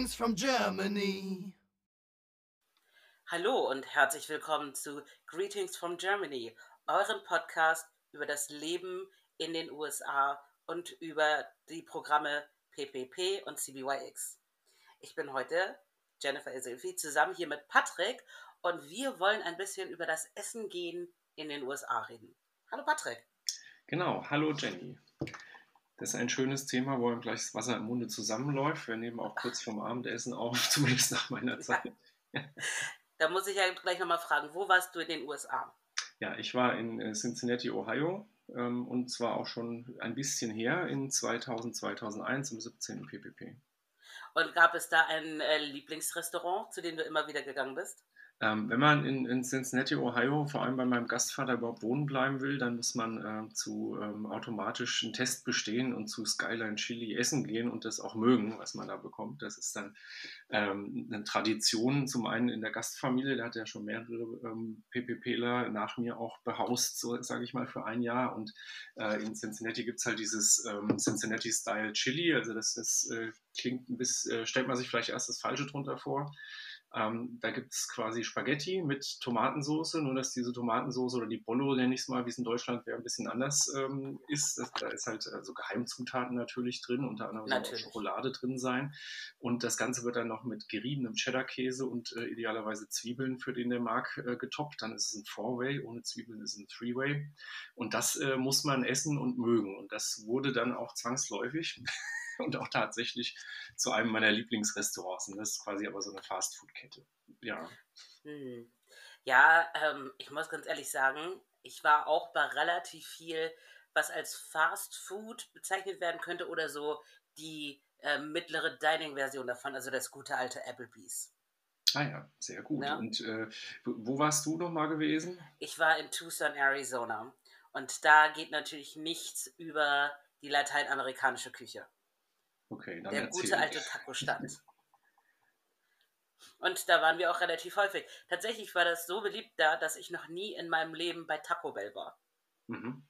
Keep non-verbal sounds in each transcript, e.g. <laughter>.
Greetings from Germany. Hallo und herzlich willkommen zu Greetings from Germany, eurem Podcast über das Leben in den USA und über die Programme PPP und CBYX. Ich bin heute Jennifer Isilfi zusammen hier mit Patrick und wir wollen ein bisschen über das Essen gehen in den USA reden. Hallo Patrick. Genau, hallo Jenny. Das ist ein schönes Thema, wo einem gleich das Wasser im Munde zusammenläuft. Wir nehmen auch kurz vorm Abendessen auf, <laughs> zumindest nach meiner Zeit. Ja. Da muss ich ja gleich nochmal fragen, wo warst du in den USA? Ja, ich war in äh, Cincinnati, Ohio ähm, und zwar auch schon ein bisschen her, in 2000, 2001, im 17. PPP. Und gab es da ein äh, Lieblingsrestaurant, zu dem du immer wieder gegangen bist? Ähm, wenn man in, in, Cincinnati, Ohio, vor allem bei meinem Gastvater überhaupt wohnen bleiben will, dann muss man äh, zu ähm, automatisch Test bestehen und zu Skyline Chili essen gehen und das auch mögen, was man da bekommt. Das ist dann ähm, eine Tradition, zum einen in der Gastfamilie, da hat ja schon mehrere ähm, PPPler nach mir auch behaust, so sage ich mal, für ein Jahr. Und äh, in Cincinnati gibt es halt dieses ähm, Cincinnati-Style Chili, also das ist, äh, klingt ein bisschen, äh, stellt man sich vielleicht erst das Falsche drunter vor. Ähm, da gibt es quasi Spaghetti mit Tomatensauce, nur dass diese Tomatensauce oder die Bollo, nenne ich es mal, wie es in Deutschland wäre, ein bisschen anders ähm, ist. Das, da ist halt also Geheimzutaten natürlich drin, unter anderem soll auch Schokolade drin sein. Und das Ganze wird dann noch mit geriebenem Cheddar-Käse und äh, idealerweise Zwiebeln, für den der mag, äh, getoppt. Dann ist es ein Four-Way, ohne Zwiebeln ist es ein Three-Way. Und das äh, muss man essen und mögen. Und das wurde dann auch zwangsläufig und auch tatsächlich zu einem meiner Lieblingsrestaurants. Und das ist quasi aber so eine Fastfood-Kette. Ja. Hm. Ja, ähm, ich muss ganz ehrlich sagen, ich war auch bei relativ viel, was als Fast Food bezeichnet werden könnte oder so die äh, mittlere Dining-Version davon, also das gute alte Applebee's. Ah ja, sehr gut. Ja. Und äh, wo warst du nochmal gewesen? Ich war in Tucson, Arizona. Und da geht natürlich nichts über die lateinamerikanische Küche. Okay, dann Der gute alte Taco-Stand. Und da waren wir auch relativ häufig. Tatsächlich war das so beliebt da, dass ich noch nie in meinem Leben bei Taco Bell war. Mhm.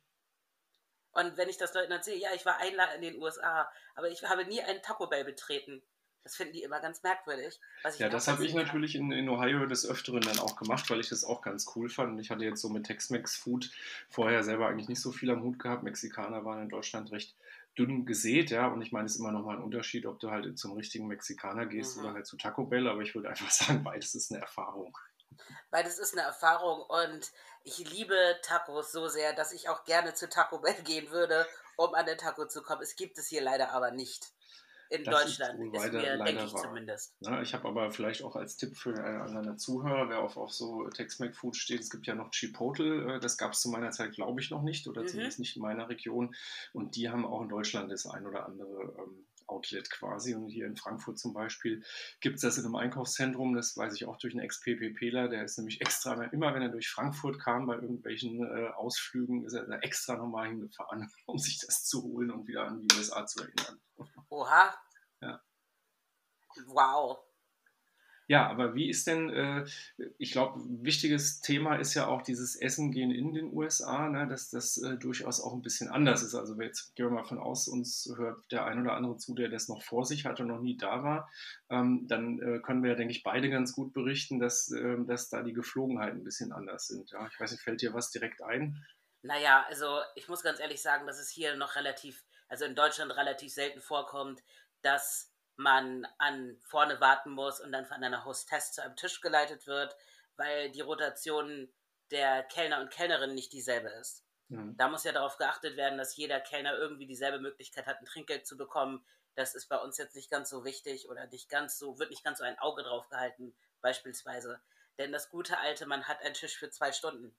Und wenn ich das Leuten erzähle, ja, ich war einmal in den USA, aber ich habe nie einen Taco Bell betreten. Das finden die immer ganz merkwürdig. ja, das habe ich natürlich in, in Ohio des Öfteren dann auch gemacht, weil ich das auch ganz cool fand. Und ich hatte jetzt so mit Tex-Mex-Food vorher selber eigentlich nicht so viel am Hut gehabt. Mexikaner waren in Deutschland recht dünn gesät, ja. Und ich meine, es ist immer noch mal ein Unterschied, ob du halt zum richtigen Mexikaner gehst mhm. oder halt zu Taco Bell. Aber ich würde einfach <laughs> sagen, beides ist eine Erfahrung. Beides ist eine Erfahrung und ich liebe Tacos so sehr, dass ich auch gerne zu Taco Bell <laughs> gehen würde, um an den Taco zu kommen. Es gibt es hier leider aber nicht in das Deutschland, ist, ist mir, denke ich wahr. zumindest. Ja, ich habe aber vielleicht auch als Tipp für einen Zuhörer, wer auf, auf so Tex-Mex-Food steht, es gibt ja noch Chipotle, äh, das gab es zu meiner Zeit, glaube ich, noch nicht oder mhm. zumindest nicht in meiner Region. Und die haben auch in Deutschland das ein oder andere ähm, Outlet quasi. Und hier in Frankfurt zum Beispiel gibt es das in einem Einkaufszentrum, das weiß ich auch durch einen Ex-PPPler, der ist nämlich extra, immer wenn er durch Frankfurt kam bei irgendwelchen äh, Ausflügen, ist er da extra nochmal hingefahren, <laughs> um sich das zu holen und wieder an die USA zu erinnern. Oha. Ja. Wow. Ja, aber wie ist denn, äh, ich glaube, wichtiges Thema ist ja auch dieses Essen gehen in den USA, ne, dass das äh, durchaus auch ein bisschen anders ist. Also jetzt gehen wir mal von aus, uns hört der ein oder andere zu, der das noch vor sich hat und noch nie da war, ähm, dann äh, können wir ja, denke ich, beide ganz gut berichten, dass, ähm, dass da die Geflogenheiten ein bisschen anders sind. Ja? Ich weiß nicht, fällt dir was direkt ein? Naja, also ich muss ganz ehrlich sagen, dass es hier noch relativ, also in Deutschland relativ selten vorkommt, dass man an vorne warten muss und dann von einer Hostess zu einem Tisch geleitet wird, weil die Rotation der Kellner und Kellnerin nicht dieselbe ist. Mhm. Da muss ja darauf geachtet werden, dass jeder Kellner irgendwie dieselbe Möglichkeit hat, ein Trinkgeld zu bekommen. Das ist bei uns jetzt nicht ganz so wichtig oder nicht ganz so, wird nicht ganz so ein Auge drauf gehalten, beispielsweise. Denn das gute alte, man hat einen Tisch für zwei Stunden.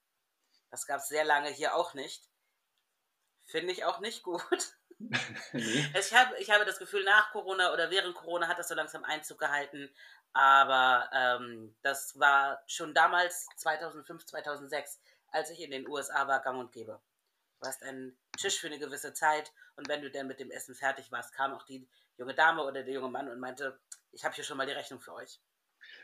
Das gab es sehr lange hier auch nicht. Finde ich auch nicht <laughs> gut. <laughs> nee. ich, hab, ich habe das Gefühl, nach Corona oder während Corona hat das so langsam Einzug gehalten. Aber ähm, das war schon damals, 2005, 2006, als ich in den USA war, gang und gäbe. Du hast einen Tisch für eine gewisse Zeit und wenn du dann mit dem Essen fertig warst, kam auch die junge Dame oder der junge Mann und meinte, ich habe hier schon mal die Rechnung für euch.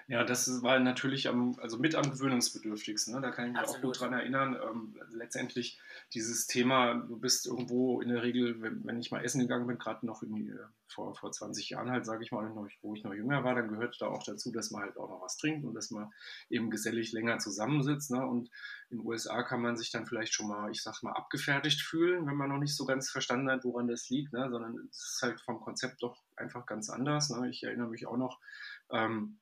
Ja, das war natürlich am, also mit am gewöhnungsbedürftigsten. Ne? Da kann ich mich Absolut. auch gut dran erinnern. Ähm, letztendlich dieses Thema, du bist irgendwo in der Regel, wenn, wenn ich mal essen gegangen bin, gerade noch die, äh, vor, vor 20 Jahren halt, sage ich mal, noch, wo ich noch jünger war, dann gehört da auch dazu, dass man halt auch noch was trinkt und dass man eben gesellig länger zusammensitzt. Ne? Und in den USA kann man sich dann vielleicht schon mal, ich sag mal, abgefertigt fühlen, wenn man noch nicht so ganz verstanden hat, woran das liegt, ne? sondern es ist halt vom Konzept doch einfach ganz anders. Ne? Ich erinnere mich auch noch, ähm,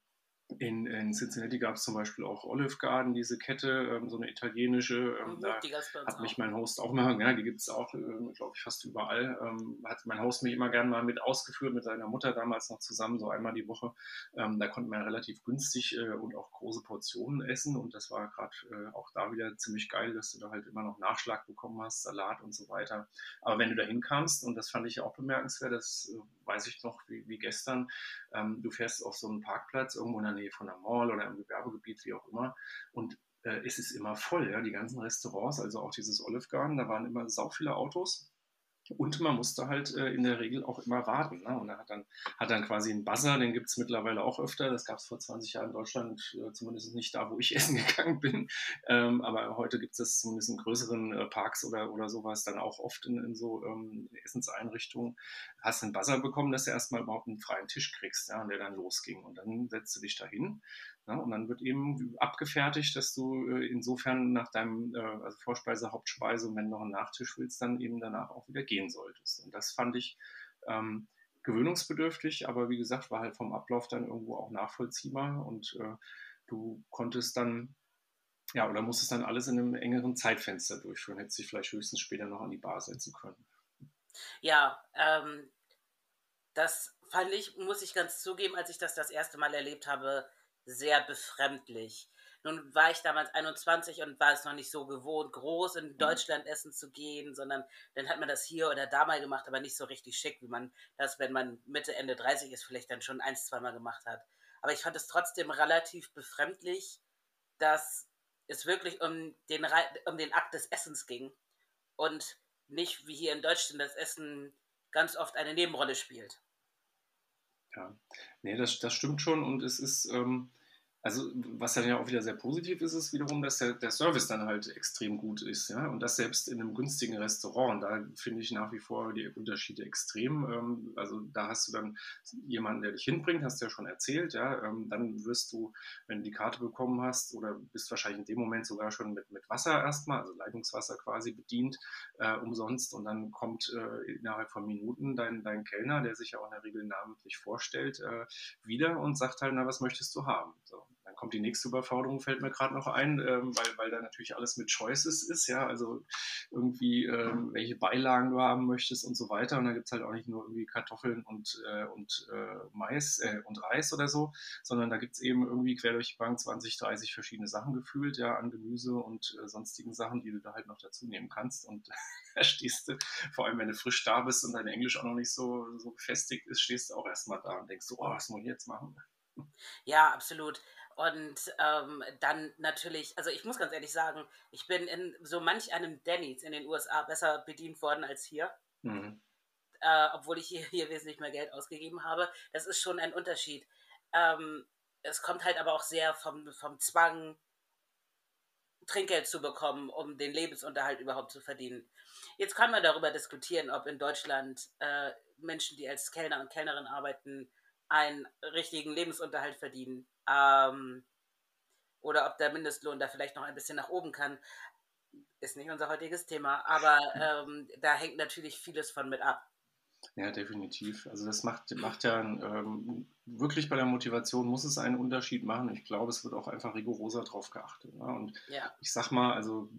in, in Cincinnati gab es zum Beispiel auch Olive Garden, diese Kette, ähm, so eine italienische. Ähm, mhm, da hat mich mein Host auch mal, <laughs> ja, die gibt es auch, äh, glaube ich, fast überall. Ähm, hat mein Host mich immer gerne mal mit ausgeführt, mit seiner Mutter damals noch zusammen, so einmal die Woche. Ähm, da konnte man relativ günstig äh, und auch große Portionen essen und das war gerade äh, auch da wieder ziemlich geil, dass du da halt immer noch Nachschlag bekommen hast, Salat und so weiter. Aber wenn du da hinkamst, und das fand ich auch bemerkenswert, das äh, weiß ich noch wie, wie gestern, ähm, du fährst auf so einen Parkplatz irgendwo in der Nähe von der Mall oder im Gewerbegebiet, wie auch immer. Und äh, es ist immer voll, ja, die ganzen Restaurants, also auch dieses Olive Garden, da waren immer sau viele Autos. Und man musste halt äh, in der Regel auch immer warten. Ne? Und er hat dann, hat dann quasi einen Buzzer, den gibt es mittlerweile auch öfter. Das gab es vor 20 Jahren in Deutschland, äh, zumindest nicht da, wo ich <laughs> essen gegangen bin. Ähm, aber heute gibt es das zumindest in größeren äh, Parks oder, oder sowas dann auch oft in, in so ähm, Essenseinrichtungen. Hast einen Buzzer bekommen, dass du erstmal überhaupt einen freien Tisch kriegst, ja, und der dann losging. Und dann setzt du dich da hin ja, und dann wird eben abgefertigt, dass du äh, insofern nach deinem äh, also Vorspeise, Hauptspeise und wenn du noch einen Nachtisch willst, dann eben danach auch wieder gehen solltest. Und das fand ich ähm, gewöhnungsbedürftig, aber wie gesagt, war halt vom Ablauf dann irgendwo auch nachvollziehbar und äh, du konntest dann, ja, oder musstest dann alles in einem engeren Zeitfenster durchführen, hättest dich vielleicht höchstens später noch an die Bar setzen können. Ja, ähm, das fand ich, muss ich ganz zugeben, als ich das das erste Mal erlebt habe, sehr befremdlich. Nun war ich damals 21 und war es noch nicht so gewohnt, groß in mhm. Deutschland essen zu gehen, sondern dann hat man das hier oder da mal gemacht, aber nicht so richtig schick, wie man das, wenn man Mitte, Ende 30 ist, vielleicht dann schon ein, zwei Mal gemacht hat. Aber ich fand es trotzdem relativ befremdlich, dass es wirklich um den, um den Akt des Essens ging und nicht wie hier in Deutschland das Essen ganz oft eine Nebenrolle spielt. Ja, nee, das, das stimmt schon und es ist, ähm, also was dann ja auch wieder sehr positiv ist, ist wiederum, dass der, der Service dann halt extrem gut ist, ja, und das selbst in einem günstigen Restaurant. Da finde ich nach wie vor die Unterschiede extrem. Ähm, also da hast du dann jemanden, der dich hinbringt, hast du ja schon erzählt, ja, ähm, dann wirst du, wenn du die Karte bekommen hast, oder bist wahrscheinlich in dem Moment sogar schon mit, mit Wasser erstmal, also Leitungswasser quasi bedient, äh, umsonst, und dann kommt äh, innerhalb von Minuten dein, dein Kellner, der sich ja auch in der Regel namentlich vorstellt, äh, wieder und sagt halt, na, was möchtest du haben? So dann kommt die nächste Überforderung, fällt mir gerade noch ein, ähm, weil, weil da natürlich alles mit Choices ist, ja, also irgendwie, ähm, welche Beilagen du haben möchtest und so weiter. Und da gibt es halt auch nicht nur irgendwie Kartoffeln und, äh, und äh, Mais äh, und Reis oder so, sondern da gibt es eben irgendwie quer durch die Bank 20, 30 verschiedene Sachen gefühlt, ja, an Gemüse und äh, sonstigen Sachen, die du da halt noch dazu nehmen kannst. Und <laughs> da stehst du, vor allem wenn du frisch da bist und dein Englisch auch noch nicht so, so gefestigt ist, stehst du auch erstmal da und denkst so, oh, was muss ich jetzt machen? Ja, absolut. Und ähm, dann natürlich, also ich muss ganz ehrlich sagen, ich bin in so manch einem Denny's in den USA besser bedient worden als hier. Mhm. Äh, obwohl ich hier, hier wesentlich mehr Geld ausgegeben habe. Das ist schon ein Unterschied. Ähm, es kommt halt aber auch sehr vom, vom Zwang, Trinkgeld zu bekommen, um den Lebensunterhalt überhaupt zu verdienen. Jetzt kann man darüber diskutieren, ob in Deutschland äh, Menschen, die als Kellner und Kellnerin arbeiten, einen richtigen Lebensunterhalt verdienen. Ähm, oder ob der Mindestlohn da vielleicht noch ein bisschen nach oben kann, ist nicht unser heutiges Thema. Aber <laughs> ähm, da hängt natürlich vieles von mit ab. Ja, definitiv. Also das macht, macht ja ähm, wirklich bei der Motivation muss es einen Unterschied machen. Ich glaube, es wird auch einfach rigoroser drauf geachtet. Ne? Und ja. ich sag mal, also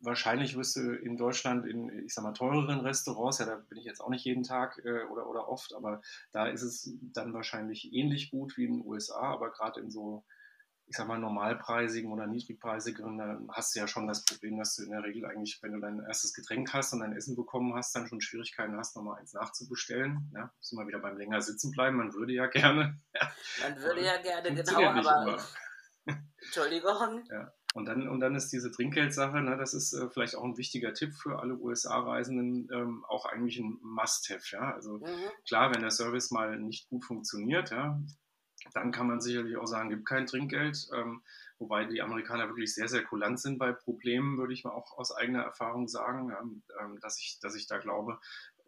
wahrscheinlich wirst du in Deutschland in, ich sag mal, teureren Restaurants, ja, da bin ich jetzt auch nicht jeden Tag äh, oder, oder oft, aber da ist es dann wahrscheinlich ähnlich gut wie in den USA, aber gerade in so ich sag mal, normalpreisigen oder niedrigpreisigeren, dann hast du ja schon das Problem, dass du in der Regel eigentlich, wenn du dein erstes Getränk hast und dein Essen bekommen hast, dann schon Schwierigkeiten hast, nochmal eins nachzubestellen. Ja, müssen wir wieder beim länger sitzen bleiben. Man würde ja gerne. Man würde ja gerne, genau, aber. <laughs> Entschuldigung. Ja. Und dann, und dann ist diese Trinkgeldsache, ne, das ist äh, vielleicht auch ein wichtiger Tipp für alle USA-Reisenden, ähm, auch eigentlich ein Must-Have. Ja? Also mhm. klar, wenn der Service mal nicht gut funktioniert, ja, dann kann man sicherlich auch sagen, gibt kein Trinkgeld. Ähm, wobei die Amerikaner wirklich sehr, sehr kulant sind bei Problemen, würde ich mal auch aus eigener Erfahrung sagen, ähm, dass, ich, dass ich da glaube,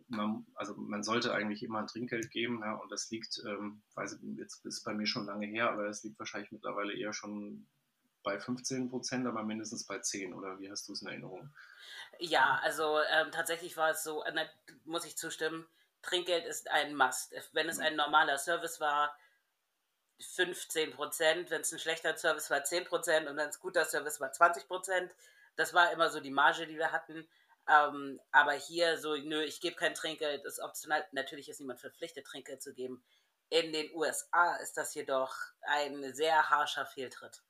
man, also man sollte eigentlich immer ein Trinkgeld geben. Ja, und das liegt, ähm, weiß ich, jetzt ist bei mir schon lange her, aber das liegt wahrscheinlich mittlerweile eher schon bei 15 Prozent, aber mindestens bei 10. Oder wie hast du es in Erinnerung? Ja, also ähm, tatsächlich war es so, äh, muss ich zustimmen, Trinkgeld ist ein Must. Wenn es ein normaler Service war, 15 Prozent, wenn es ein schlechter Service war, 10 Prozent und wenn es guter Service war, 20 Prozent. Das war immer so die Marge, die wir hatten. Ähm, aber hier so, nö, ich gebe kein Trinkgeld, ist optional. Natürlich ist niemand verpflichtet, Trinkgeld zu geben. In den USA ist das jedoch ein sehr harscher Fehltritt.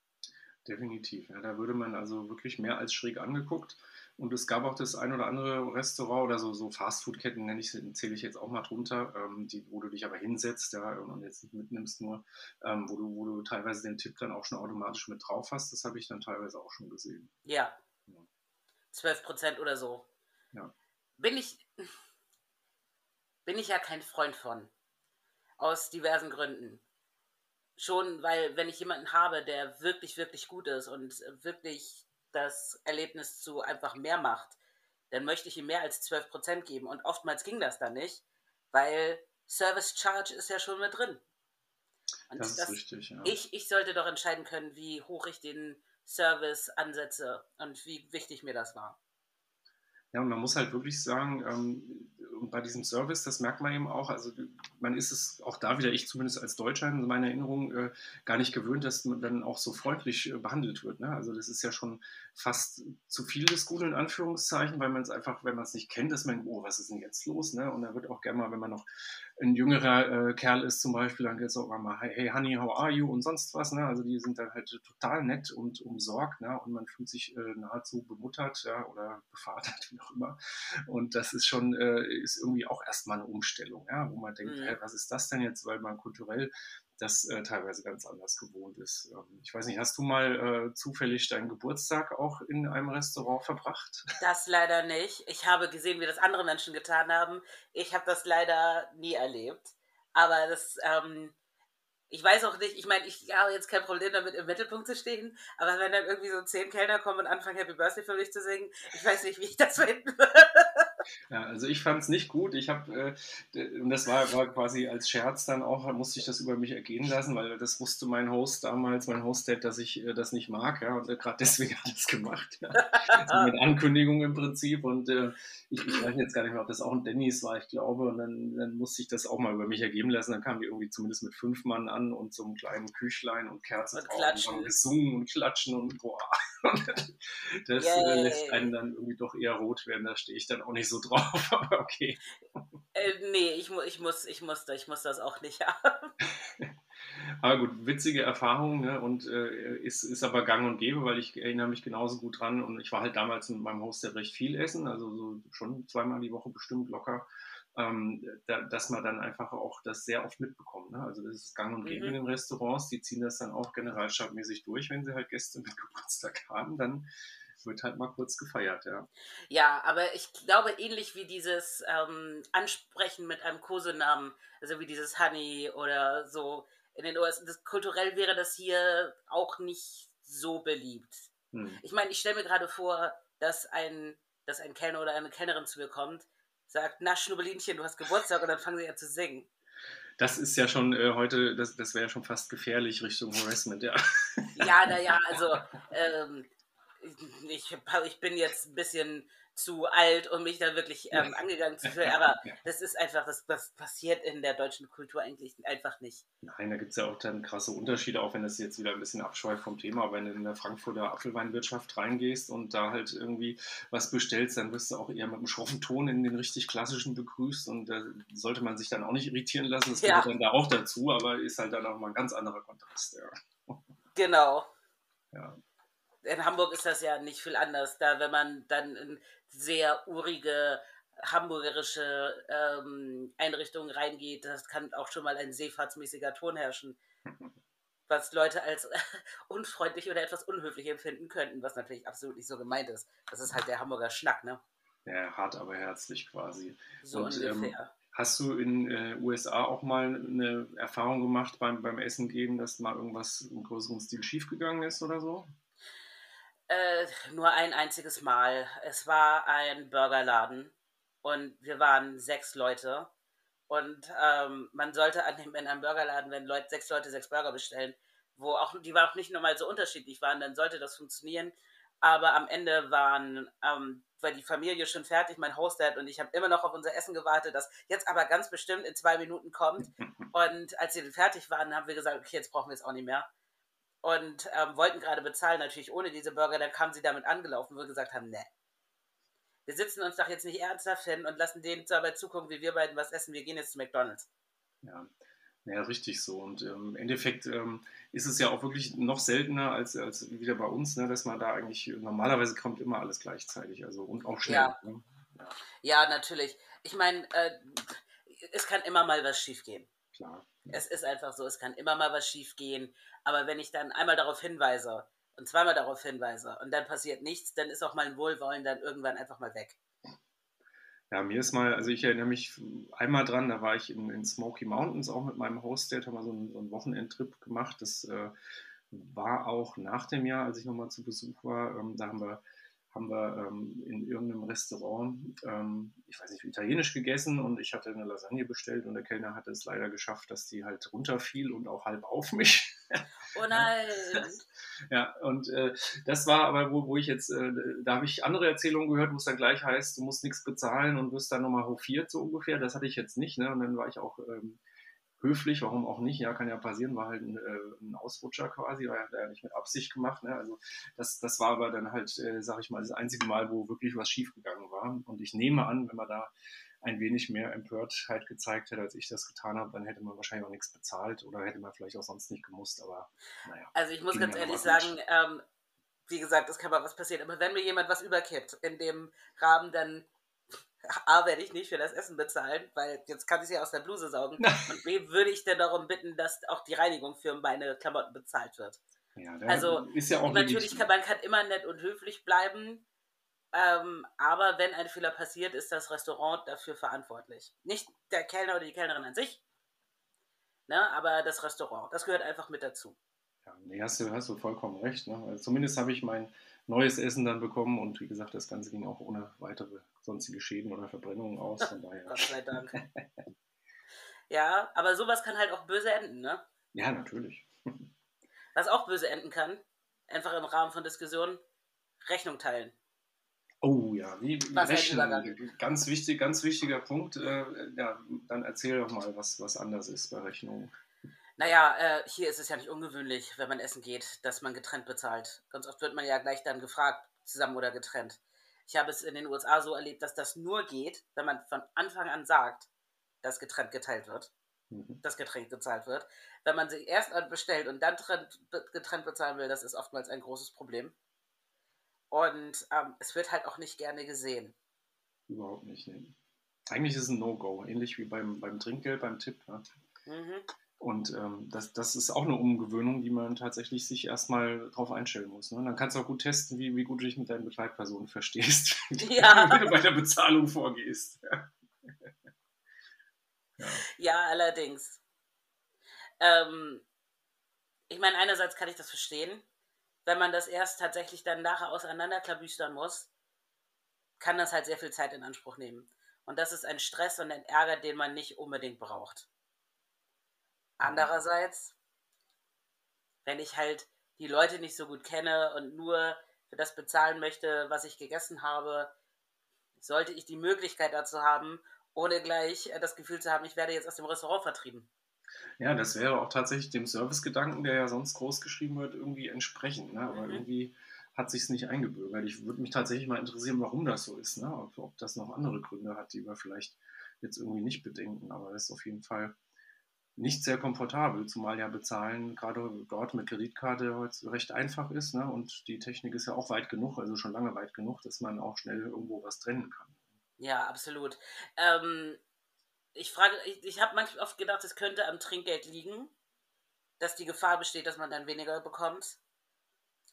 Definitiv. Ja, da würde man also wirklich mehr als schräg angeguckt. Und es gab auch das ein oder andere Restaurant oder so, so Fastfood-Ketten, nenne ich, zähle ich jetzt auch mal drunter, ähm, die, wo du dich aber hinsetzt ja, und jetzt nicht mitnimmst nur, ähm, wo, du, wo du teilweise den Tipp dann auch schon automatisch mit drauf hast. Das habe ich dann teilweise auch schon gesehen. Ja. ja. 12 Prozent oder so. Ja. Bin ich, bin ich ja kein Freund von. Aus diversen Gründen. Schon, weil wenn ich jemanden habe, der wirklich, wirklich gut ist und wirklich das Erlebnis zu einfach mehr macht, dann möchte ich ihm mehr als 12% geben. Und oftmals ging das dann nicht, weil Service Charge ist ja schon mit drin. Und das, das ist richtig, ja. Ich, ich sollte doch entscheiden können, wie hoch ich den Service ansetze und wie wichtig mir das war. Ja, und man muss halt wirklich sagen, ähm, und bei diesem Service, das merkt man eben auch, also man ist es auch da wieder, ich zumindest als Deutscher in meiner Erinnerung, äh, gar nicht gewöhnt, dass man dann auch so freundlich äh, behandelt wird. Ne? Also das ist ja schon fast zu viel des Guten in Anführungszeichen, weil man es einfach, wenn man es nicht kennt, ist man, oh, was ist denn jetzt los? Ne? Und da wird auch gerne mal, wenn man noch ein jüngerer äh, Kerl ist zum Beispiel, dann geht es auch mal, hey Honey, how are you und sonst was. Ne? Also die sind dann halt total nett und umsorgt ne? und man fühlt sich äh, nahezu bemuttert ja? oder bevatert, <laughs> wie auch immer. Und das ist schon, äh, ist irgendwie auch erstmal eine Umstellung, ja? wo man denkt, mhm. hey, was ist das denn jetzt, weil man kulturell das äh, teilweise ganz anders gewohnt ist. Ähm, ich weiß nicht, hast du mal äh, zufällig deinen Geburtstag auch in einem Restaurant verbracht? Das leider nicht. Ich habe gesehen, wie das andere Menschen getan haben. Ich habe das leider nie erlebt. Aber das, ähm, ich weiß auch nicht, ich meine, ich habe jetzt kein Problem damit, im Mittelpunkt zu stehen, aber wenn dann irgendwie so zehn Kellner kommen und anfangen, Happy Birthday für mich zu singen, ich weiß nicht, wie ich das finden würde. Ja, also ich fand es nicht gut. Ich habe, äh, und das war, war, quasi als Scherz dann auch, musste ich das über mich ergehen lassen, weil das wusste mein Host damals, mein Hostdad, dass ich äh, das nicht mag. Ja, und äh, gerade deswegen hat er es gemacht. Ja. Also mit Ankündigung im Prinzip. Und äh, ich, ich, weiß jetzt gar nicht mehr, ob das auch ein Dennis war, ich glaube. Und dann, dann musste ich das auch mal über mich ergeben lassen. Dann kamen die irgendwie zumindest mit fünf Mann an und so einem kleinen Küchlein und Kerzen und, und haben gesungen und klatschen und boah. <laughs> das äh, lässt einen dann irgendwie doch eher rot werden. Da stehe ich dann auch nicht so drauf, aber <laughs> okay. Äh, nee, ich, mu ich, muss, ich, muss, ich muss das auch nicht <laughs> haben. aber gut, witzige Erfahrung ne? und äh, ist, ist aber gang und gäbe, weil ich erinnere mich genauso gut dran und ich war halt damals mit meinem Host ja recht viel essen, also so schon zweimal die Woche bestimmt locker ähm, da, dass man dann einfach auch das sehr oft mitbekommt. Ne? Also das ist gang und gäbe mhm. in den Restaurants, die ziehen das dann auch generalstabmäßig durch, wenn sie halt Gäste mit <laughs> Geburtstag haben, dann wird halt mal kurz gefeiert, ja. Ja, aber ich glaube, ähnlich wie dieses ähm, Ansprechen mit einem Kosenamen, also wie dieses Honey oder so in den USA, das, kulturell wäre das hier auch nicht so beliebt. Hm. Ich meine, ich stelle mir gerade vor, dass ein, dass ein Kellner oder eine Kellnerin zu mir kommt sagt, na Schnubbelinchen, du hast Geburtstag und dann fangen sie an zu singen. Das ist ja schon äh, heute, das, das wäre ja schon fast gefährlich Richtung Harassment, ja. Ja, naja, also ähm, ich, ich bin jetzt ein bisschen zu alt, um mich da wirklich ähm, angegangen zu fühlen. <laughs> Aber das ist einfach, das, das passiert in der deutschen Kultur eigentlich einfach nicht. Nein, da gibt es ja auch dann krasse Unterschiede, auch wenn das jetzt wieder ein bisschen abschweift vom Thema. Wenn du in der Frankfurter Apfelweinwirtschaft reingehst und da halt irgendwie was bestellst, dann wirst du auch eher mit einem schroffen Ton in den richtig klassischen begrüßt und da sollte man sich dann auch nicht irritieren lassen. Das gehört ja. dann da auch dazu, aber ist halt dann auch mal ein ganz anderer Kontrast. Ja. Genau. Ja in Hamburg ist das ja nicht viel anders. Da, wenn man dann in sehr urige hamburgerische ähm, Einrichtungen reingeht, das kann auch schon mal ein seefahrtsmäßiger Ton herrschen. <laughs> Was Leute als <laughs> unfreundlich oder etwas unhöflich empfinden könnten, was natürlich absolut nicht so gemeint ist. Das ist halt der Hamburger Schnack, ne? Ja, hart aber herzlich quasi. So Und, ähm, ungefähr. Ähm, Hast du in äh, USA auch mal eine Erfahrung gemacht beim, beim Essen gehen, dass mal irgendwas im größeren Stil schiefgegangen ist oder so? Äh, nur ein einziges Mal. Es war ein Burgerladen und wir waren sechs Leute. Und ähm, man sollte an dem, in einem Burgerladen, wenn Leute, sechs Leute sechs Burger bestellen, wo auch, die auch nicht normal so unterschiedlich waren, dann sollte das funktionieren. Aber am Ende waren, ähm, war die Familie schon fertig, mein Hostdad und ich haben immer noch auf unser Essen gewartet, das jetzt aber ganz bestimmt in zwei Minuten kommt. <laughs> Und als sie dann fertig waren, haben wir gesagt, okay, jetzt brauchen wir es auch nicht mehr. Und ähm, wollten gerade bezahlen, natürlich ohne diese Burger. Dann kamen sie damit angelaufen, wo wir gesagt haben, ne. Wir sitzen uns doch jetzt nicht ernsthaft hin und lassen denen dabei zugucken, wie wir beiden was essen. Wir gehen jetzt zu McDonalds. Ja, ja, richtig so. Und ähm, im Endeffekt ähm, ist es ja auch wirklich noch seltener als, als wieder bei uns, ne, dass man da eigentlich, normalerweise kommt immer alles gleichzeitig, also und auch schnell. Ja, ne? ja. ja natürlich. Ich meine, äh, es kann immer mal was schiefgehen. Klar. Es ist einfach so, es kann immer mal was schiefgehen. Aber wenn ich dann einmal darauf hinweise und zweimal darauf hinweise und dann passiert nichts, dann ist auch mein Wohlwollen dann irgendwann einfach mal weg. Ja, mir ist mal, also ich erinnere mich einmal dran, da war ich in, in Smoky Mountains auch mit meinem Hosted, haben wir so einen, so einen Wochenendtrip gemacht. Das äh, war auch nach dem Jahr, als ich nochmal zu Besuch war. Ähm, da haben wir haben wir ähm, in irgendeinem Restaurant, ähm, ich weiß nicht, italienisch gegessen und ich hatte eine Lasagne bestellt und der Kellner hatte es leider geschafft, dass die halt runterfiel und auch halb auf mich. <laughs> Oh nein! ja, und äh, das war aber, wo, wo ich jetzt, äh, da habe ich andere Erzählungen gehört, wo es dann gleich heißt, du musst nichts bezahlen und wirst dann nochmal hofiert, so ungefähr. Das hatte ich jetzt nicht, ne? Und dann war ich auch ähm, höflich, warum auch nicht, ja, kann ja passieren, war halt ein, äh, ein Ausrutscher quasi, war ja nicht mit Absicht gemacht, ne? also das, das war aber dann halt, äh, sag ich mal, das einzige Mal, wo wirklich was schiefgegangen war und ich nehme an, wenn man da ein wenig mehr Empörtheit gezeigt hätte, als ich das getan habe, dann hätte man wahrscheinlich auch nichts bezahlt oder hätte man vielleicht auch sonst nicht gemusst, aber naja. Also ich muss ganz ehrlich sagen, ähm, wie gesagt, es kann mal was passieren, aber wenn mir jemand was überkippt in dem Rahmen, dann <laughs> A, werde ich nicht für das Essen bezahlen, weil jetzt kann ich sie aus der Bluse saugen. <laughs> Und B, würde ich denn darum bitten, dass auch die Reinigung für meine Klamotten bezahlt wird. Ja, also, ist ja auch natürlich kann man kann immer nett und höflich bleiben, ähm, aber wenn ein Fehler passiert, ist das Restaurant dafür verantwortlich. Nicht der Kellner oder die Kellnerin an sich, ne, aber das Restaurant. Das gehört einfach mit dazu. Ja, nee, hast du, hast du vollkommen recht. Ne? Also zumindest habe ich mein neues Essen dann bekommen und wie gesagt, das Ganze ging auch ohne weitere sonstige Schäden oder Verbrennungen aus. Von <laughs> daher. Gott sei Dank. ja, aber sowas kann halt auch böse enden, ne? Ja, natürlich. <laughs> Was auch böse enden kann, einfach im Rahmen von Diskussionen, Rechnung teilen. Oh ja, wie Rechnung. Ganz wichtig, ganz wichtiger Punkt. Äh, ja, dann erzähl doch mal, was, was anders ist bei Rechnungen. Naja, äh, hier ist es ja nicht ungewöhnlich, wenn man essen geht, dass man getrennt bezahlt. Ganz oft wird man ja gleich dann gefragt, zusammen oder getrennt. Ich habe es in den USA so erlebt, dass das nur geht, wenn man von Anfang an sagt, dass getrennt geteilt wird, mhm. das Getränk gezahlt wird. Wenn man sich erst bestellt und dann getrennt bezahlen will, das ist oftmals ein großes Problem. Und ähm, es wird halt auch nicht gerne gesehen. Überhaupt nicht, ne? Eigentlich ist es ein No-Go, ähnlich wie beim, beim Trinkgeld, beim Tipp. Ne? Mhm. Und ähm, das, das ist auch eine Umgewöhnung, die man tatsächlich sich erstmal drauf einstellen muss. Ne? Dann kannst du auch gut testen, wie, wie gut du dich mit deinen Begleitpersonen verstehst, <laughs> ja. wenn du bei der Bezahlung vorgehst. <laughs> ja. ja, allerdings. Ähm, ich meine, einerseits kann ich das verstehen. Wenn man das erst tatsächlich dann nachher auseinanderklabüstern muss, kann das halt sehr viel Zeit in Anspruch nehmen. Und das ist ein Stress und ein Ärger, den man nicht unbedingt braucht. Andererseits, wenn ich halt die Leute nicht so gut kenne und nur für das bezahlen möchte, was ich gegessen habe, sollte ich die Möglichkeit dazu haben, ohne gleich äh, das Gefühl zu haben, ich werde jetzt aus dem Restaurant vertrieben. Ja, das wäre auch tatsächlich dem Servicegedanken, der ja sonst groß geschrieben wird, irgendwie entsprechend. Ne? Aber mhm. irgendwie hat sich es nicht eingebürgert. Ich würde mich tatsächlich mal interessieren, warum das so ist. Ne? Ob, ob, das noch andere Gründe hat, die wir vielleicht jetzt irgendwie nicht bedenken. Aber das ist auf jeden Fall nicht sehr komfortabel, zumal ja bezahlen gerade dort mit Kreditkarte heute recht einfach ist. Ne? Und die Technik ist ja auch weit genug, also schon lange weit genug, dass man auch schnell irgendwo was trennen kann. Ja, absolut. Ähm, ich frage, ich, ich habe manchmal oft gedacht, es könnte am Trinkgeld liegen, dass die Gefahr besteht, dass man dann weniger bekommt.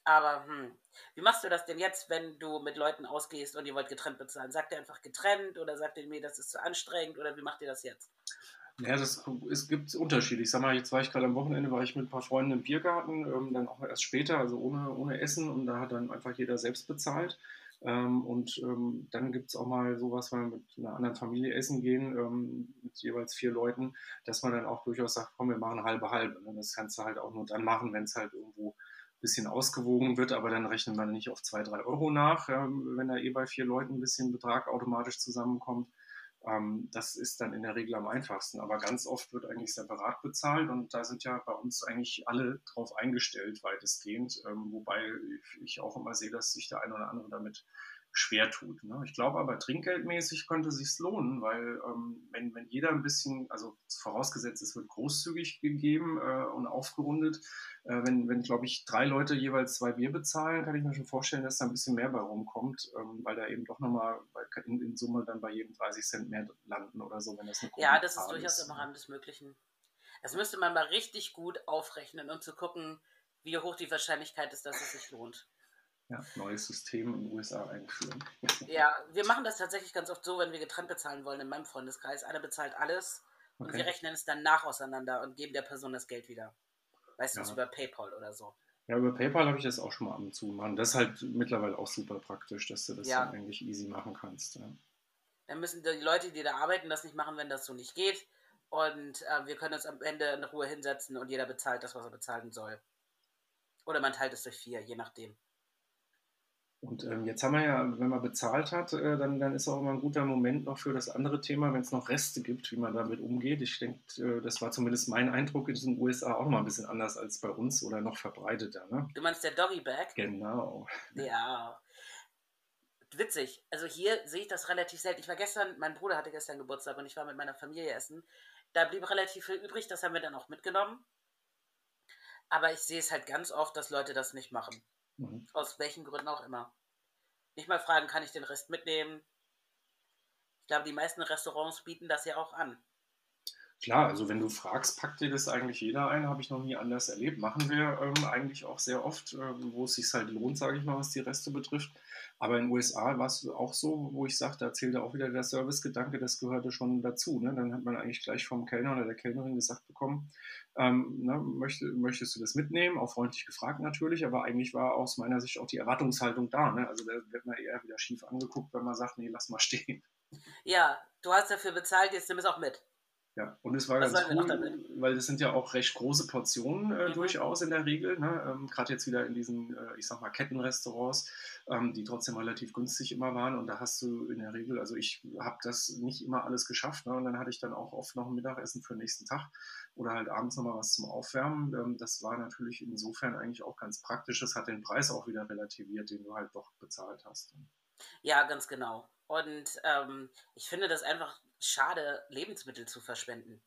Aber hm, wie machst du das denn jetzt, wenn du mit Leuten ausgehst und ihr wollt getrennt bezahlen? Sagt ihr einfach getrennt oder sagt ihr mir, das ist zu anstrengend oder wie macht ihr das jetzt? Ja, das, es gibt Unterschiede. Ich sag mal, jetzt war ich gerade am Wochenende, war ich mit ein paar Freunden im Biergarten, ähm, dann auch erst später, also ohne, ohne Essen und da hat dann einfach jeder selbst bezahlt. Ähm, und ähm, dann gibt es auch mal sowas, wenn wir mit einer anderen Familie essen gehen, ähm, mit jeweils vier Leuten, dass man dann auch durchaus sagt, komm, wir machen halbe halbe. Ne? Das kannst du halt auch nur dann machen, wenn es halt irgendwo ein bisschen ausgewogen wird, aber dann rechnen wir nicht auf zwei, drei Euro nach, ähm, wenn da eh bei vier Leuten ein bisschen Betrag automatisch zusammenkommt. Ähm, das ist dann in der Regel am einfachsten. Aber ganz oft wird eigentlich separat bezahlt und da sind ja bei uns eigentlich alle drauf eingestellt, weitestgehend. Ähm, wobei ich auch immer sehe, dass sich der eine oder andere damit schwer tut. Ne? Ich glaube aber, trinkgeldmäßig könnte es sich lohnen, weil ähm, wenn, wenn jeder ein bisschen, also vorausgesetzt, es wird großzügig gegeben äh, und aufgerundet, äh, wenn, wenn glaube ich, drei Leute jeweils zwei Bier bezahlen, kann ich mir schon vorstellen, dass da ein bisschen mehr bei rumkommt, ähm, weil da eben doch nochmal in, in Summe dann bei jedem 30 Cent mehr landen oder so, wenn das eine Ja, das ist durchaus ist. im Rahmen des Möglichen. Das müsste man mal richtig gut aufrechnen, um zu gucken, wie hoch die Wahrscheinlichkeit ist, dass es sich lohnt ja, neues System in den USA einführen. <laughs> Ja, wir machen das tatsächlich ganz oft so, wenn wir getrennt bezahlen wollen in meinem Freundeskreis. Einer bezahlt alles und okay. wir rechnen es dann nach auseinander und geben der Person das Geld wieder. Meistens ja. über PayPal oder so. Ja, über PayPal habe ich das auch schon mal ab und zu machen. Das ist halt mittlerweile auch super praktisch, dass du das ja. dann eigentlich easy machen kannst. Ja. Dann müssen die Leute, die da arbeiten, das nicht machen, wenn das so nicht geht. Und äh, wir können uns am Ende in Ruhe hinsetzen und jeder bezahlt das, was er bezahlen soll. Oder man teilt es durch vier, je nachdem. Und ähm, jetzt haben wir ja, wenn man bezahlt hat, äh, dann, dann ist auch immer ein guter Moment noch für das andere Thema, wenn es noch Reste gibt, wie man damit umgeht. Ich denke, äh, das war zumindest mein Eindruck in den USA auch mal ein bisschen anders als bei uns oder noch verbreiteter. Ne? Du meinst der Doggy Bag? Genau. Ja. Witzig. Also hier sehe ich das relativ selten. Ich war gestern, mein Bruder hatte gestern Geburtstag und ich war mit meiner Familie essen. Da blieb relativ viel übrig, das haben wir dann auch mitgenommen. Aber ich sehe es halt ganz oft, dass Leute das nicht machen. Mhm. Aus welchen Gründen auch immer. Nicht mal fragen, kann ich den Rest mitnehmen? Ich glaube, die meisten Restaurants bieten das ja auch an. Klar, also wenn du fragst, packt dir das eigentlich jeder ein, habe ich noch nie anders erlebt. Machen wir ähm, eigentlich auch sehr oft, äh, wo es sich halt lohnt, sage ich mal, was die Reste betrifft. Aber in den USA war es auch so, wo ich sage, da zählte auch wieder der Servicegedanke, das gehörte schon dazu. Ne? Dann hat man eigentlich gleich vom Kellner oder der Kellnerin gesagt bekommen, ähm, ne, möchte, möchtest du das mitnehmen? Auch freundlich gefragt natürlich, aber eigentlich war aus meiner Sicht auch die Erwartungshaltung da. Ne? Also da wird man eher wieder schief angeguckt, wenn man sagt, nee, lass mal stehen. Ja, du hast dafür bezahlt, jetzt nimm es auch mit. Ja, und es war Was ganz cool, weil das sind ja auch recht große Portionen äh, mhm. durchaus in der Regel. Ne? Ähm, Gerade jetzt wieder in diesen, äh, ich sag mal, Kettenrestaurants, ähm, die trotzdem relativ günstig immer waren. Und da hast du in der Regel, also ich habe das nicht immer alles geschafft. Ne? Und dann hatte ich dann auch oft noch ein Mittagessen für den nächsten Tag oder halt abends nochmal was zum Aufwärmen. Ähm, das war natürlich insofern eigentlich auch ganz praktisch. Das hat den Preis auch wieder relativiert, den du halt doch bezahlt hast. Ja, ganz genau. Und ähm, ich finde das einfach schade, Lebensmittel zu verschwenden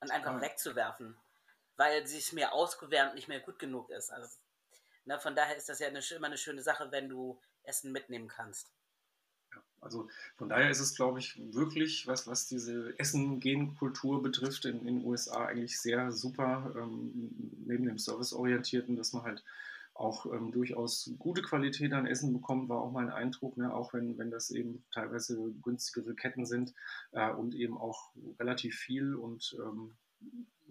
und einfach ja. wegzuwerfen, weil sie es mir ausgewärmt nicht mehr gut genug ist. Also, ne, von daher ist das ja eine, immer eine schöne Sache, wenn du Essen mitnehmen kannst. Ja, also von daher ist es, glaube ich, wirklich, was, was diese Essen-Gen-Kultur betrifft, in den USA eigentlich sehr super, ähm, neben dem Serviceorientierten, dass man halt auch ähm, durchaus gute Qualität an Essen bekommt, war auch mein Eindruck, ne? auch wenn, wenn das eben teilweise günstigere Ketten sind äh, und eben auch relativ viel und ähm,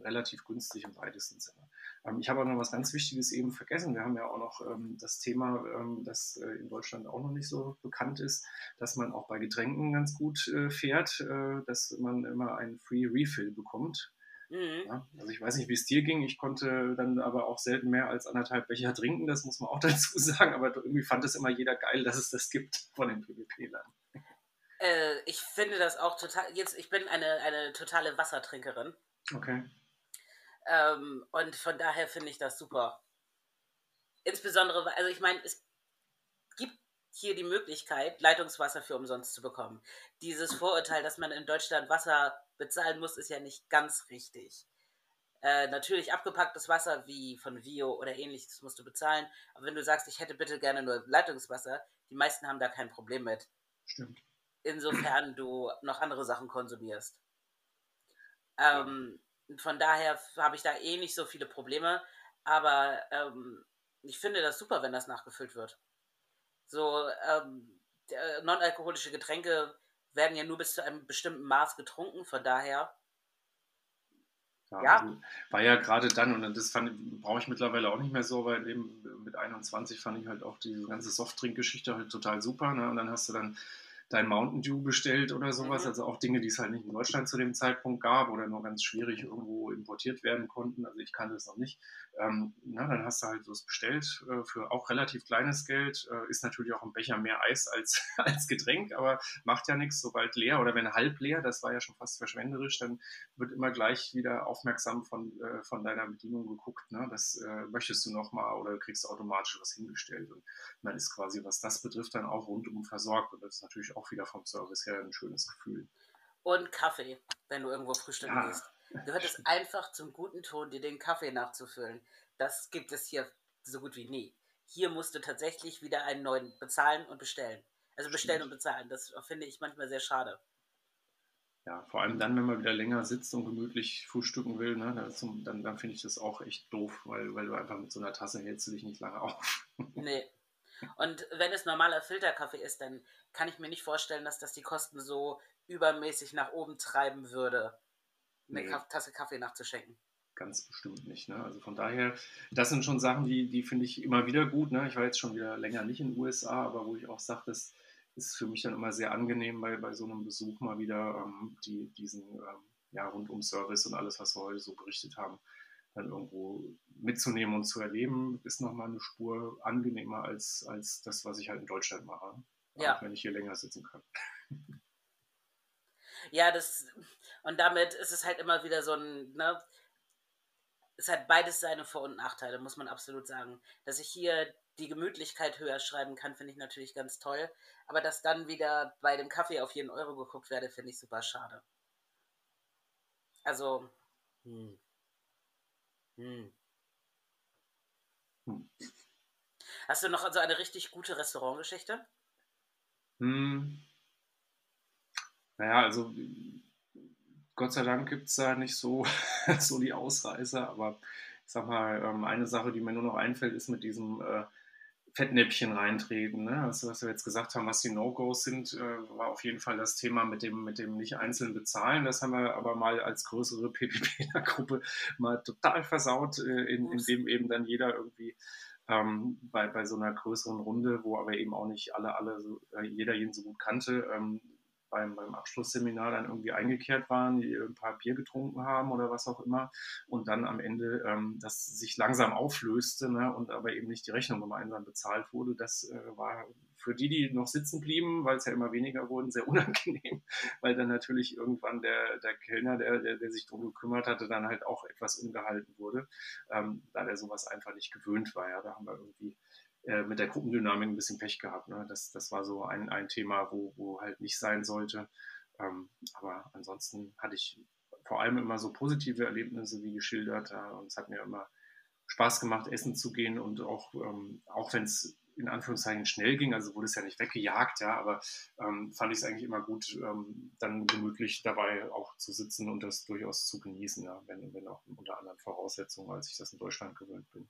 relativ günstig im weitesten Sinne. Ähm, ich habe auch noch was ganz Wichtiges eben vergessen. Wir haben ja auch noch ähm, das Thema, ähm, das äh, in Deutschland auch noch nicht so bekannt ist, dass man auch bei Getränken ganz gut äh, fährt, äh, dass man immer einen Free Refill bekommt. Mhm. Ja, also ich weiß nicht, wie es dir ging. Ich konnte dann aber auch selten mehr als anderthalb Becher trinken, das muss man auch <laughs> dazu sagen. Aber irgendwie fand es immer jeder geil, dass es das gibt von den PvP-Lern. Äh, ich finde das auch total. Jetzt, ich bin eine, eine totale Wassertrinkerin. Okay. Ähm, und von daher finde ich das super. Insbesondere, also ich meine, es gibt hier die Möglichkeit, Leitungswasser für umsonst zu bekommen. Dieses Vorurteil, dass man in Deutschland Wasser bezahlen muss, ist ja nicht ganz richtig. Äh, natürlich abgepacktes Wasser wie von Vio oder ähnliches musst du bezahlen. Aber wenn du sagst, ich hätte bitte gerne nur Leitungswasser, die meisten haben da kein Problem mit. Stimmt. Insofern du noch andere Sachen konsumierst. Ähm, ja. Von daher habe ich da eh nicht so viele Probleme. Aber ähm, ich finde das super, wenn das nachgefüllt wird. So, ähm, non-alkoholische Getränke werden ja nur bis zu einem bestimmten Maß getrunken, von daher. Ja, ja. Also war ja gerade dann, und das brauche ich mittlerweile auch nicht mehr so, weil eben mit 21 fand ich halt auch diese ganze Softdrink-Geschichte halt total super. Ne? Und dann hast du dann dein Mountain Dew bestellt oder sowas. Mhm. Also auch Dinge, die es halt nicht in Deutschland zu dem Zeitpunkt gab oder nur ganz schwierig irgendwo importiert werden konnten. Also ich kannte es noch nicht. Ähm, na, dann hast du halt so bestellt äh, für auch relativ kleines Geld. Äh, ist natürlich auch ein Becher mehr Eis als, <laughs> als Getränk, aber macht ja nichts, sobald leer oder wenn halb leer, das war ja schon fast verschwenderisch, dann wird immer gleich wieder aufmerksam von, äh, von deiner Bedienung geguckt. Ne? Das äh, möchtest du nochmal oder kriegst automatisch was hingestellt. Und man ist quasi, was das betrifft, dann auch rundum versorgt. Und das ist natürlich auch wieder vom Service her ein schönes Gefühl. Und Kaffee, wenn du irgendwo frühstücken ja. gehst. Gehört es einfach zum guten Ton, dir den Kaffee nachzufüllen. Das gibt es hier so gut wie nie. Hier musst du tatsächlich wieder einen neuen bezahlen und bestellen. Also bestellen Stimmt. und bezahlen. Das finde ich manchmal sehr schade. Ja, vor allem dann, wenn man wieder länger sitzt und gemütlich frühstücken will, ne, dann, dann, dann finde ich das auch echt doof, weil, weil du einfach mit so einer Tasse hältst du dich nicht lange auf. Nee. Und wenn es normaler Filterkaffee ist, dann kann ich mir nicht vorstellen, dass das die Kosten so übermäßig nach oben treiben würde eine nee. Tasse Kaffee nachzuschenken. Ganz bestimmt nicht. Ne? Also von daher, das sind schon Sachen, die, die finde ich immer wieder gut. Ne? Ich war jetzt schon wieder länger nicht in den USA, aber wo ich auch sage, das ist für mich dann immer sehr angenehm, bei, bei so einem Besuch mal wieder ähm, die, diesen ähm, ja, Rundum-Service und alles, was wir heute so berichtet haben, dann irgendwo mitzunehmen und zu erleben, ist nochmal eine Spur angenehmer als, als das, was ich halt in Deutschland mache. Ja. Auch wenn ich hier länger sitzen kann. <laughs> Ja, das, und damit ist es halt immer wieder so ein, ne, es hat beides seine Vor- und Nachteile, muss man absolut sagen. Dass ich hier die Gemütlichkeit höher schreiben kann, finde ich natürlich ganz toll. Aber dass dann wieder bei dem Kaffee auf jeden Euro geguckt werde, finde ich super schade. Also, hm. Hm. Hm. Hast du noch so eine richtig gute Restaurantgeschichte? Hm. Naja, also Gott sei Dank gibt es da nicht so, <laughs> so die Ausreißer, aber ich sag mal, ähm, eine Sache, die mir nur noch einfällt, ist mit diesem äh, Fettnäpfchen reintreten. Ne? Also, was wir jetzt gesagt haben, was die No-Gos sind, äh, war auf jeden Fall das Thema mit dem, mit dem nicht einzeln bezahlen. Das haben wir aber mal als größere PPP-Gruppe <laughs> mal total versaut, äh, in, indem eben dann jeder irgendwie ähm, bei, bei so einer größeren Runde, wo aber eben auch nicht alle, alle so, äh, jeder jeden so gut kannte, ähm, beim, beim Abschlussseminar dann irgendwie eingekehrt waren, die ein paar Bier getrunken haben oder was auch immer und dann am Ende ähm, das sich langsam auflöste ne, und aber eben nicht die Rechnung gemeinsam bezahlt wurde. Das äh, war für die, die noch sitzen blieben, weil es ja immer weniger wurden, sehr <laughs> unangenehm, weil dann natürlich irgendwann der, der Kellner, der, der, der sich darum gekümmert hatte, dann halt auch etwas ungehalten wurde, ähm, da der sowas einfach nicht gewöhnt war. Ja, da haben wir irgendwie äh, mit der Gruppendynamik ein bisschen Pech gehabt. Ne? Das, das war so ein, ein Thema, wo, wo halt nicht sein sollte. Ähm, aber ansonsten hatte ich vor allem immer so positive Erlebnisse wie geschildert. Äh, und es hat mir immer Spaß gemacht, essen zu gehen und auch, ähm, auch wenn es in Anführungszeichen schnell ging, also wurde es ja nicht weggejagt, ja, aber ähm, fand ich es eigentlich immer gut, ähm, dann gemütlich dabei auch zu sitzen und das durchaus zu genießen, ja, wenn, wenn auch unter anderen Voraussetzungen, als ich das in Deutschland gewöhnt bin.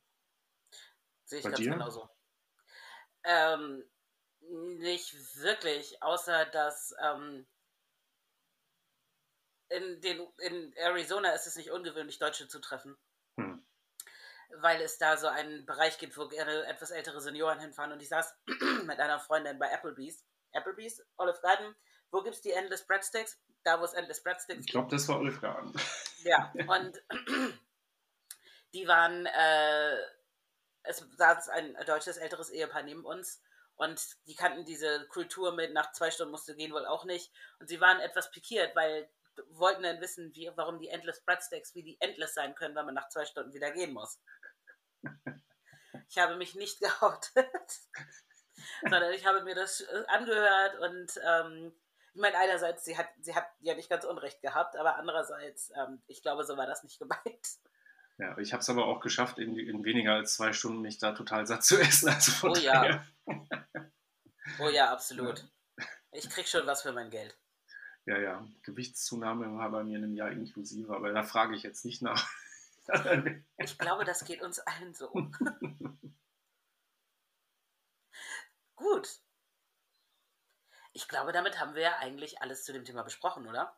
Sehe ich Bei ganz dir? genauso. Ähm, nicht wirklich, außer dass ähm, in, den, in Arizona ist es nicht ungewöhnlich, Deutsche zu treffen. Hm. Weil es da so einen Bereich gibt, wo gerne etwas ältere Senioren hinfahren. Und ich saß <clears throat> mit einer Freundin bei Applebee's. Applebee's, Olive Garden. Wo gibt es die Endless Breadsticks? Da, wo es Endless Breadsticks gibt. Ich glaube, das war Olive Garden. Ja, und <clears throat> die waren äh, es saß ein deutsches älteres Ehepaar neben uns und die kannten diese Kultur mit nach zwei Stunden musste gehen wohl auch nicht. Und sie waren etwas pikiert, weil wollten dann wissen, wie, warum die Endless Breadsticks, wie die endless sein können, wenn man nach zwei Stunden wieder gehen muss. <laughs> Ich habe mich nicht <laughs> geoutet, sondern ich habe mir das äh, angehört und ähm, ich meine, einerseits, sie hat, sie hat ja nicht ganz Unrecht gehabt, aber andererseits, ähm, ich glaube, so war das nicht gemeint. Ja, ich habe es aber auch geschafft, in, in, weniger als zwei Stunden mich da total satt zu <laughs> essen. Also oh daher. ja. Oh ja, absolut. Ich krieg schon was für mein Geld. Ja, ja. Gewichtszunahme war bei mir in einem Jahr inklusive, aber da frage ich jetzt nicht nach. <laughs> ich glaube, das geht uns allen so. <laughs> Gut. Ich glaube, damit haben wir ja eigentlich alles zu dem Thema besprochen, oder?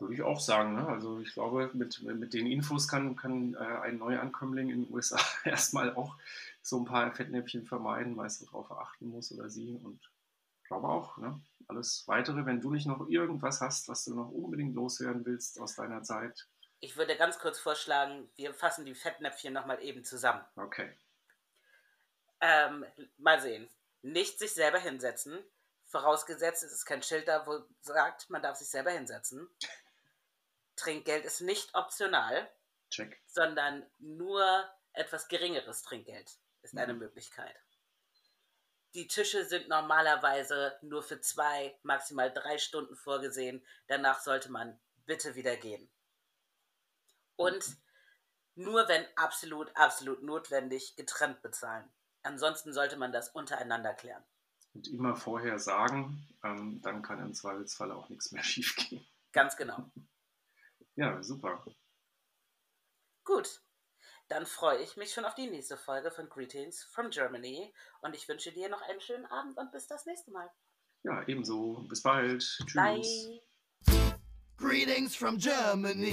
Würde ich auch sagen. Ne? Also ich glaube, mit, mit den Infos kann, kann äh, ein Neuankömmling in den USA <laughs> erstmal auch so ein paar Fettnäpfchen vermeiden, weil es darauf achten muss oder sie. Und ich glaube auch, ne? alles Weitere, wenn du nicht noch irgendwas hast, was du noch unbedingt loswerden willst aus deiner Zeit. Ich würde ganz kurz vorschlagen, wir fassen die Fettnäpfchen nochmal eben zusammen. Okay. Ähm, mal sehen. Nicht sich selber hinsetzen. Vorausgesetzt, es ist kein Schild da, wo sagt, man darf sich selber hinsetzen. Trinkgeld ist nicht optional, Check. sondern nur etwas geringeres Trinkgeld ist eine Mhm. Möglichkeit. Die Tische sind normalerweise nur für zwei, maximal drei Stunden vorgesehen. Danach sollte man bitte wieder gehen. Und nur wenn absolut, absolut notwendig, getrennt bezahlen. Ansonsten sollte man das untereinander klären. Und immer vorher sagen, ähm, dann kann im Zweifelsfall auch nichts mehr schiefgehen. Ganz genau. Ja, super. Gut. Dann freue ich mich schon auf die nächste Folge von Greetings from Germany und ich wünsche dir noch einen schönen Abend und bis das nächste Mal. Ja, ebenso. Bis bald. Tschüss. Bye. Greetings from Germany.